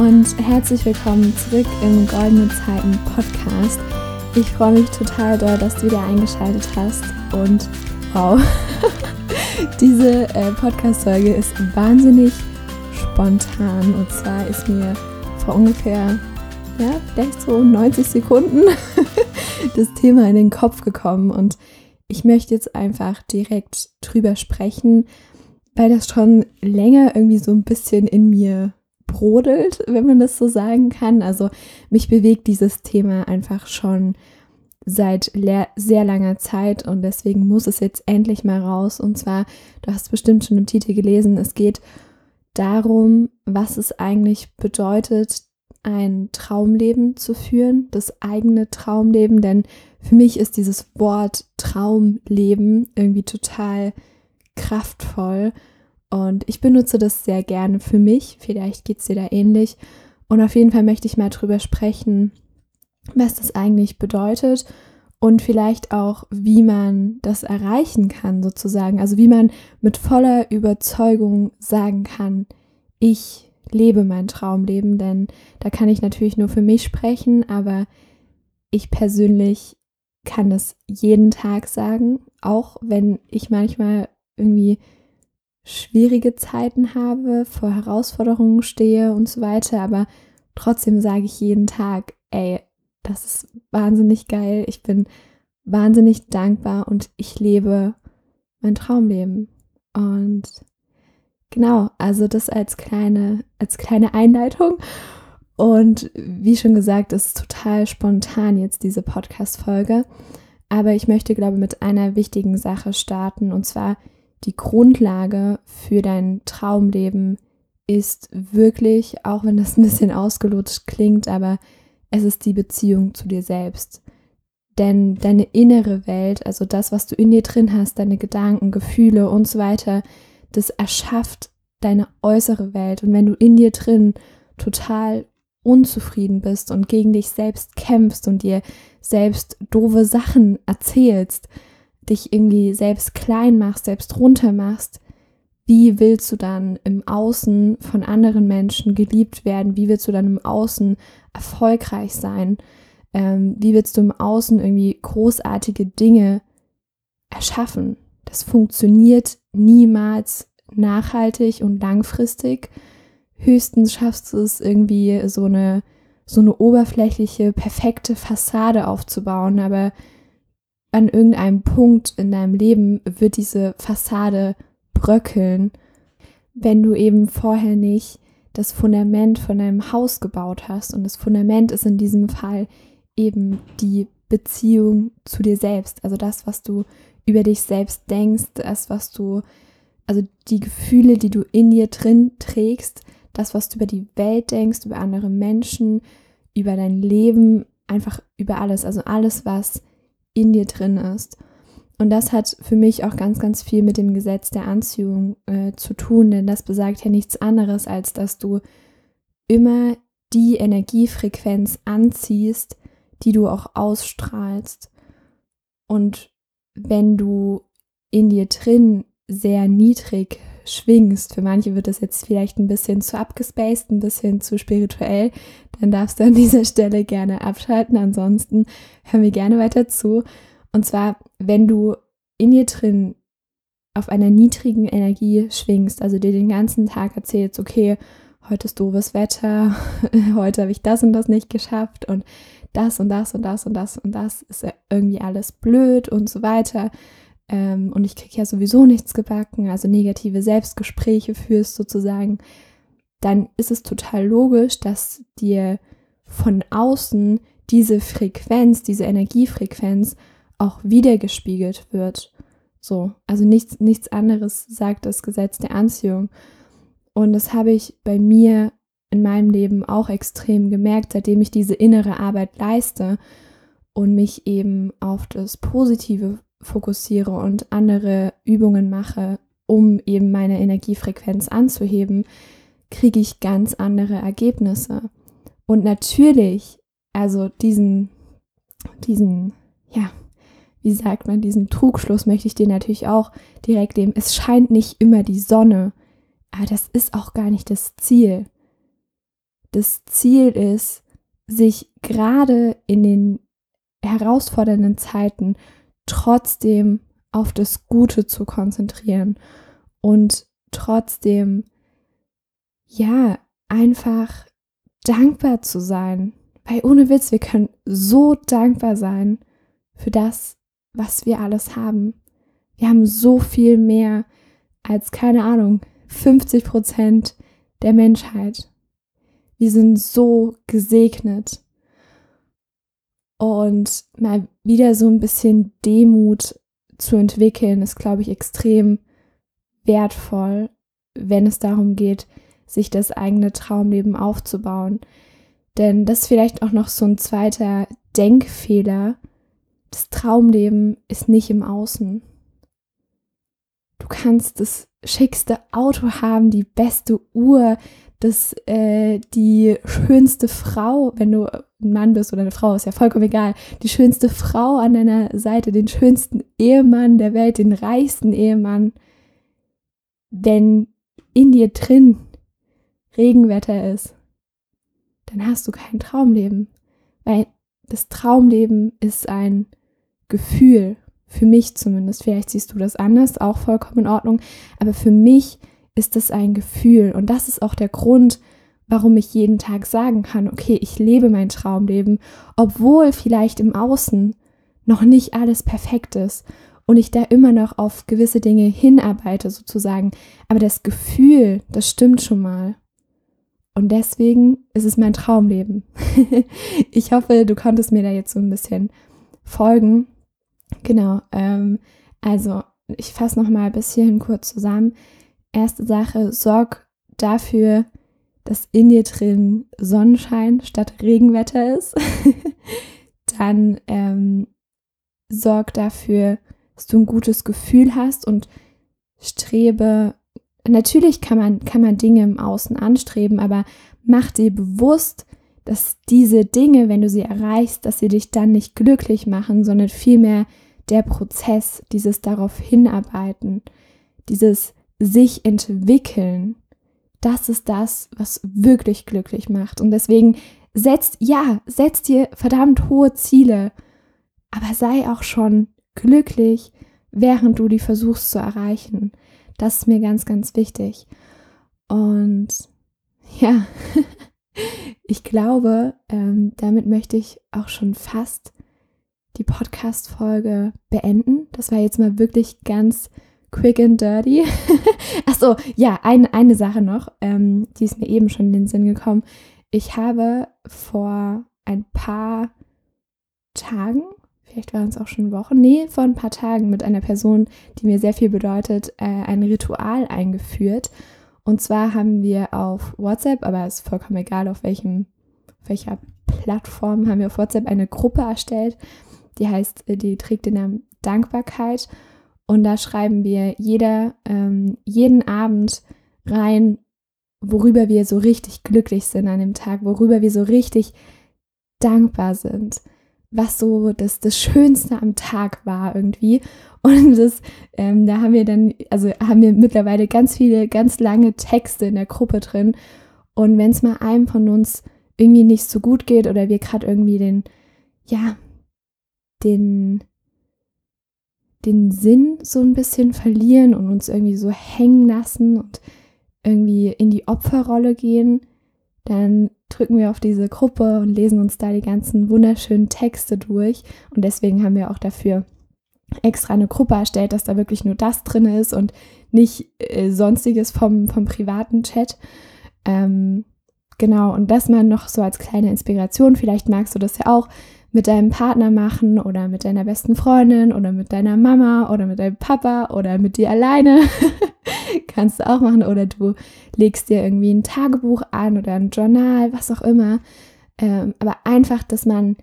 Und herzlich willkommen zurück im Goldene Zeiten Podcast. Ich freue mich total doll, dass du wieder eingeschaltet hast. Und wow, diese äh, Podcast-Folge ist wahnsinnig spontan. Und zwar ist mir vor ungefähr, ja, vielleicht so 90 Sekunden das Thema in den Kopf gekommen. Und ich möchte jetzt einfach direkt drüber sprechen, weil das schon länger irgendwie so ein bisschen in mir brodelt, wenn man das so sagen kann. Also mich bewegt dieses Thema einfach schon seit sehr langer Zeit und deswegen muss es jetzt endlich mal raus. Und zwar, du hast bestimmt schon im Titel gelesen, es geht darum, was es eigentlich bedeutet, ein Traumleben zu führen, das eigene Traumleben, denn für mich ist dieses Wort Traumleben irgendwie total kraftvoll und ich benutze das sehr gerne für mich. Vielleicht geht es dir da ähnlich. Und auf jeden Fall möchte ich mal drüber sprechen, was das eigentlich bedeutet und vielleicht auch, wie man das erreichen kann, sozusagen. Also wie man mit voller Überzeugung sagen kann, ich lebe mein Traumleben, denn da kann ich natürlich nur für mich sprechen, aber ich persönlich kann das jeden Tag sagen, auch wenn ich manchmal irgendwie schwierige Zeiten habe, vor Herausforderungen stehe und so weiter, aber trotzdem sage ich jeden Tag, ey, das ist wahnsinnig geil, ich bin wahnsinnig dankbar und ich lebe mein Traumleben. Und genau, also das als kleine, als kleine Einleitung. Und wie schon gesagt, ist total spontan jetzt diese Podcast-Folge. Aber ich möchte, glaube ich, mit einer wichtigen Sache starten. Und zwar, die Grundlage für dein Traumleben ist wirklich, auch wenn das ein bisschen ausgelutscht klingt, aber es ist die Beziehung zu dir selbst. Denn deine innere Welt, also das, was du in dir drin hast, deine Gedanken, Gefühle und so weiter, das erschafft deine äußere Welt. Und wenn du in dir drin total unzufrieden bist und gegen dich selbst kämpfst und dir selbst doofe Sachen erzählst, dich irgendwie selbst klein machst, selbst runter machst, wie willst du dann im Außen von anderen Menschen geliebt werden? Wie willst du dann im Außen erfolgreich sein? Ähm, wie willst du im Außen irgendwie großartige Dinge erschaffen? Das funktioniert niemals nachhaltig und langfristig. Höchstens schaffst du es irgendwie so eine so eine oberflächliche, perfekte Fassade aufzubauen, aber an irgendeinem Punkt in deinem Leben wird diese Fassade bröckeln, wenn du eben vorher nicht das Fundament von deinem Haus gebaut hast. Und das Fundament ist in diesem Fall eben die Beziehung zu dir selbst. Also das, was du über dich selbst denkst, das, was du, also die Gefühle, die du in dir drin trägst, das, was du über die Welt denkst, über andere Menschen, über dein Leben, einfach über alles. Also alles, was in dir drin ist. Und das hat für mich auch ganz, ganz viel mit dem Gesetz der Anziehung äh, zu tun, denn das besagt ja nichts anderes, als dass du immer die Energiefrequenz anziehst, die du auch ausstrahlst. Und wenn du in dir drin sehr niedrig schwingst, für manche wird das jetzt vielleicht ein bisschen zu abgespaced, ein bisschen zu spirituell, dann darfst du an dieser Stelle gerne abschalten. Ansonsten hör mir gerne weiter zu. Und zwar, wenn du in dir drin auf einer niedrigen Energie schwingst, also dir den ganzen Tag erzählst, okay, heute ist doofes Wetter, heute habe ich das und das nicht geschafft und das und das und das und das und das ist irgendwie alles blöd und so weiter. Ähm, und ich kriege ja sowieso nichts gebacken, also negative Selbstgespräche führst sozusagen, dann ist es total logisch, dass dir von außen diese Frequenz, diese Energiefrequenz auch wiedergespiegelt wird. So, also nichts, nichts anderes sagt das Gesetz der Anziehung. Und das habe ich bei mir in meinem Leben auch extrem gemerkt, seitdem ich diese innere Arbeit leiste und mich eben auf das Positive fokussiere und andere Übungen mache, um eben meine Energiefrequenz anzuheben, kriege ich ganz andere Ergebnisse. Und natürlich, also diesen, diesen, ja, wie sagt man, diesen Trugschluss möchte ich dir natürlich auch direkt nehmen. Es scheint nicht immer die Sonne, aber das ist auch gar nicht das Ziel. das Ziel ist, sich gerade in den herausfordernden Zeiten trotzdem auf das Gute zu konzentrieren und trotzdem, ja, einfach dankbar zu sein. Weil ohne Witz, wir können so dankbar sein für das, was wir alles haben. Wir haben so viel mehr als, keine Ahnung, 50 Prozent der Menschheit. Wir sind so gesegnet. Und mal wieder so ein bisschen Demut zu entwickeln, ist, glaube ich, extrem wertvoll, wenn es darum geht, sich das eigene Traumleben aufzubauen. Denn das ist vielleicht auch noch so ein zweiter Denkfehler. Das Traumleben ist nicht im Außen. Du kannst das schickste Auto haben, die beste Uhr, das, äh, die schönste Frau, wenn du ein Mann bist oder eine Frau, ist ja vollkommen egal, die schönste Frau an deiner Seite, den schönsten Ehemann der Welt, den reichsten Ehemann, wenn in dir drin Regenwetter ist, dann hast du kein Traumleben. Weil das Traumleben ist ein Gefühl, für mich zumindest. Vielleicht siehst du das anders, auch vollkommen in Ordnung. Aber für mich ist das ein Gefühl. Und das ist auch der Grund, warum ich jeden Tag sagen kann, okay, ich lebe mein Traumleben, obwohl vielleicht im Außen noch nicht alles perfekt ist und ich da immer noch auf gewisse Dinge hinarbeite sozusagen. Aber das Gefühl, das stimmt schon mal. Und deswegen ist es mein Traumleben. ich hoffe, du konntest mir da jetzt so ein bisschen folgen. Genau. Ähm, also, ich fasse noch mal bis hierhin kurz zusammen. Erste Sache, sorg dafür, dass in dir drin Sonnenschein statt Regenwetter ist. Dann ähm, sorg dafür, dass du ein gutes Gefühl hast und strebe natürlich kann man, kann man Dinge im Außen anstreben, aber mach dir bewusst, dass diese Dinge, wenn du sie erreichst, dass sie dich dann nicht glücklich machen, sondern vielmehr der Prozess, dieses darauf hinarbeiten, dieses sich entwickeln, das ist das, was wirklich glücklich macht. Und deswegen setzt, ja, setzt dir verdammt hohe Ziele, aber sei auch schon glücklich, während du die versuchst zu erreichen. Das ist mir ganz, ganz wichtig. Und ja, ich glaube, ähm, damit möchte ich auch schon fast die Podcast-Folge beenden. Das war jetzt mal wirklich ganz quick and dirty. Achso, ja, ein, eine Sache noch, ähm, die ist mir eben schon in den Sinn gekommen. Ich habe vor ein paar Tagen vielleicht waren es auch schon Wochen, nee, vor ein paar Tagen mit einer Person, die mir sehr viel bedeutet, äh, ein Ritual eingeführt. Und zwar haben wir auf WhatsApp, aber es ist vollkommen egal, auf welchem, welcher Plattform, haben wir auf WhatsApp eine Gruppe erstellt, die heißt, äh, die trägt den Namen Dankbarkeit. Und da schreiben wir jeder, ähm, jeden Abend rein, worüber wir so richtig glücklich sind an dem Tag, worüber wir so richtig dankbar sind was so das, das Schönste am Tag war irgendwie. Und das, ähm, da haben wir dann, also haben wir mittlerweile ganz viele, ganz lange Texte in der Gruppe drin. Und wenn es mal einem von uns irgendwie nicht so gut geht oder wir gerade irgendwie den, ja, den, den Sinn so ein bisschen verlieren und uns irgendwie so hängen lassen und irgendwie in die Opferrolle gehen, dann drücken wir auf diese Gruppe und lesen uns da die ganzen wunderschönen Texte durch. Und deswegen haben wir auch dafür extra eine Gruppe erstellt, dass da wirklich nur das drin ist und nicht äh, sonstiges vom, vom privaten Chat. Ähm, genau, und das mal noch so als kleine Inspiration. Vielleicht magst du das ja auch mit deinem Partner machen oder mit deiner besten Freundin oder mit deiner Mama oder mit deinem Papa oder mit dir alleine. Kannst du auch machen. Oder du legst dir irgendwie ein Tagebuch an oder ein Journal, was auch immer. Ähm, aber einfach, dass man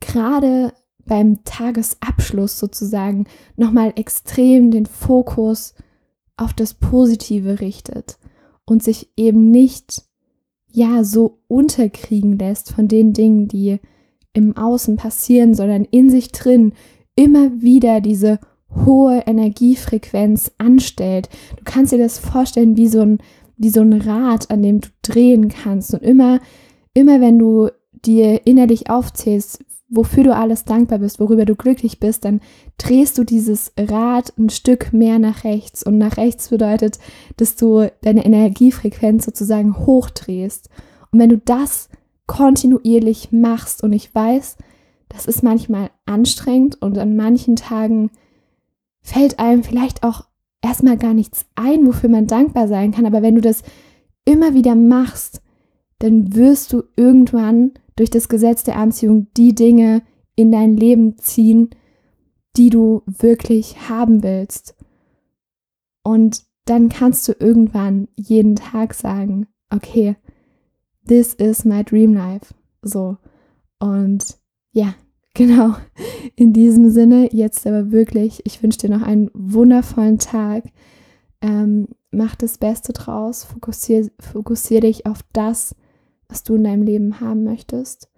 gerade beim Tagesabschluss sozusagen nochmal extrem den Fokus auf das Positive richtet und sich eben nicht ja so unterkriegen lässt von den Dingen, die im Außen passieren, sondern in sich drin immer wieder diese hohe Energiefrequenz anstellt. Du kannst dir das vorstellen wie so ein wie so ein Rad, an dem du drehen kannst. Und immer, immer wenn du dir innerlich aufzählst, wofür du alles dankbar bist, worüber du glücklich bist, dann drehst du dieses Rad ein Stück mehr nach rechts. Und nach rechts bedeutet, dass du deine Energiefrequenz sozusagen hochdrehst. Und wenn du das kontinuierlich machst, und ich weiß, das ist manchmal anstrengend und an manchen Tagen fällt einem vielleicht auch erstmal gar nichts ein, wofür man dankbar sein kann. Aber wenn du das immer wieder machst, dann wirst du irgendwann durch das Gesetz der Anziehung die Dinge in dein Leben ziehen, die du wirklich haben willst. Und dann kannst du irgendwann jeden Tag sagen, okay, this is my dream life. So. Und ja, genau. In diesem Sinne, jetzt aber wirklich, ich wünsche dir noch einen wundervollen Tag. Ähm, mach das Beste draus, fokussiere fokussier dich auf das, was du in deinem Leben haben möchtest.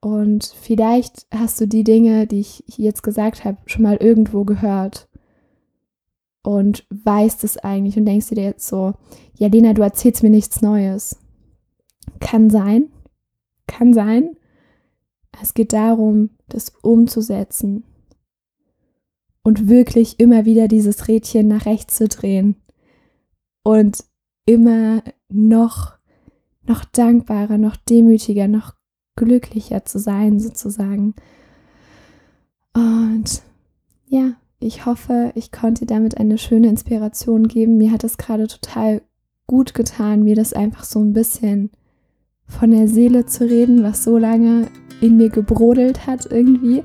Und vielleicht hast du die Dinge, die ich jetzt gesagt habe, schon mal irgendwo gehört und weißt es eigentlich und denkst dir jetzt so, ja Lena, du erzählst mir nichts Neues. Kann sein, kann sein. Es geht darum, das umzusetzen und wirklich immer wieder dieses Rädchen nach rechts zu drehen und immer noch noch dankbarer, noch demütiger, noch glücklicher zu sein, sozusagen. Und ja, ich hoffe, ich konnte damit eine schöne Inspiration geben. Mir hat es gerade total gut getan, mir das einfach so ein bisschen von der Seele zu reden, was so lange in mir gebrodelt hat irgendwie.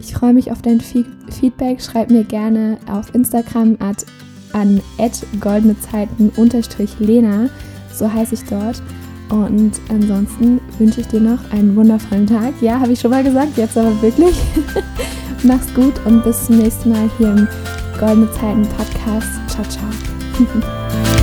Ich freue mich auf dein Feedback. Schreib mir gerne auf Instagram at, an goldenezeiten-lena, so heiße ich dort. Und ansonsten wünsche ich dir noch einen wundervollen Tag. Ja, habe ich schon mal gesagt, jetzt aber wirklich. Mach's gut und bis zum nächsten Mal hier im Goldene Zeiten Podcast. Ciao, ciao.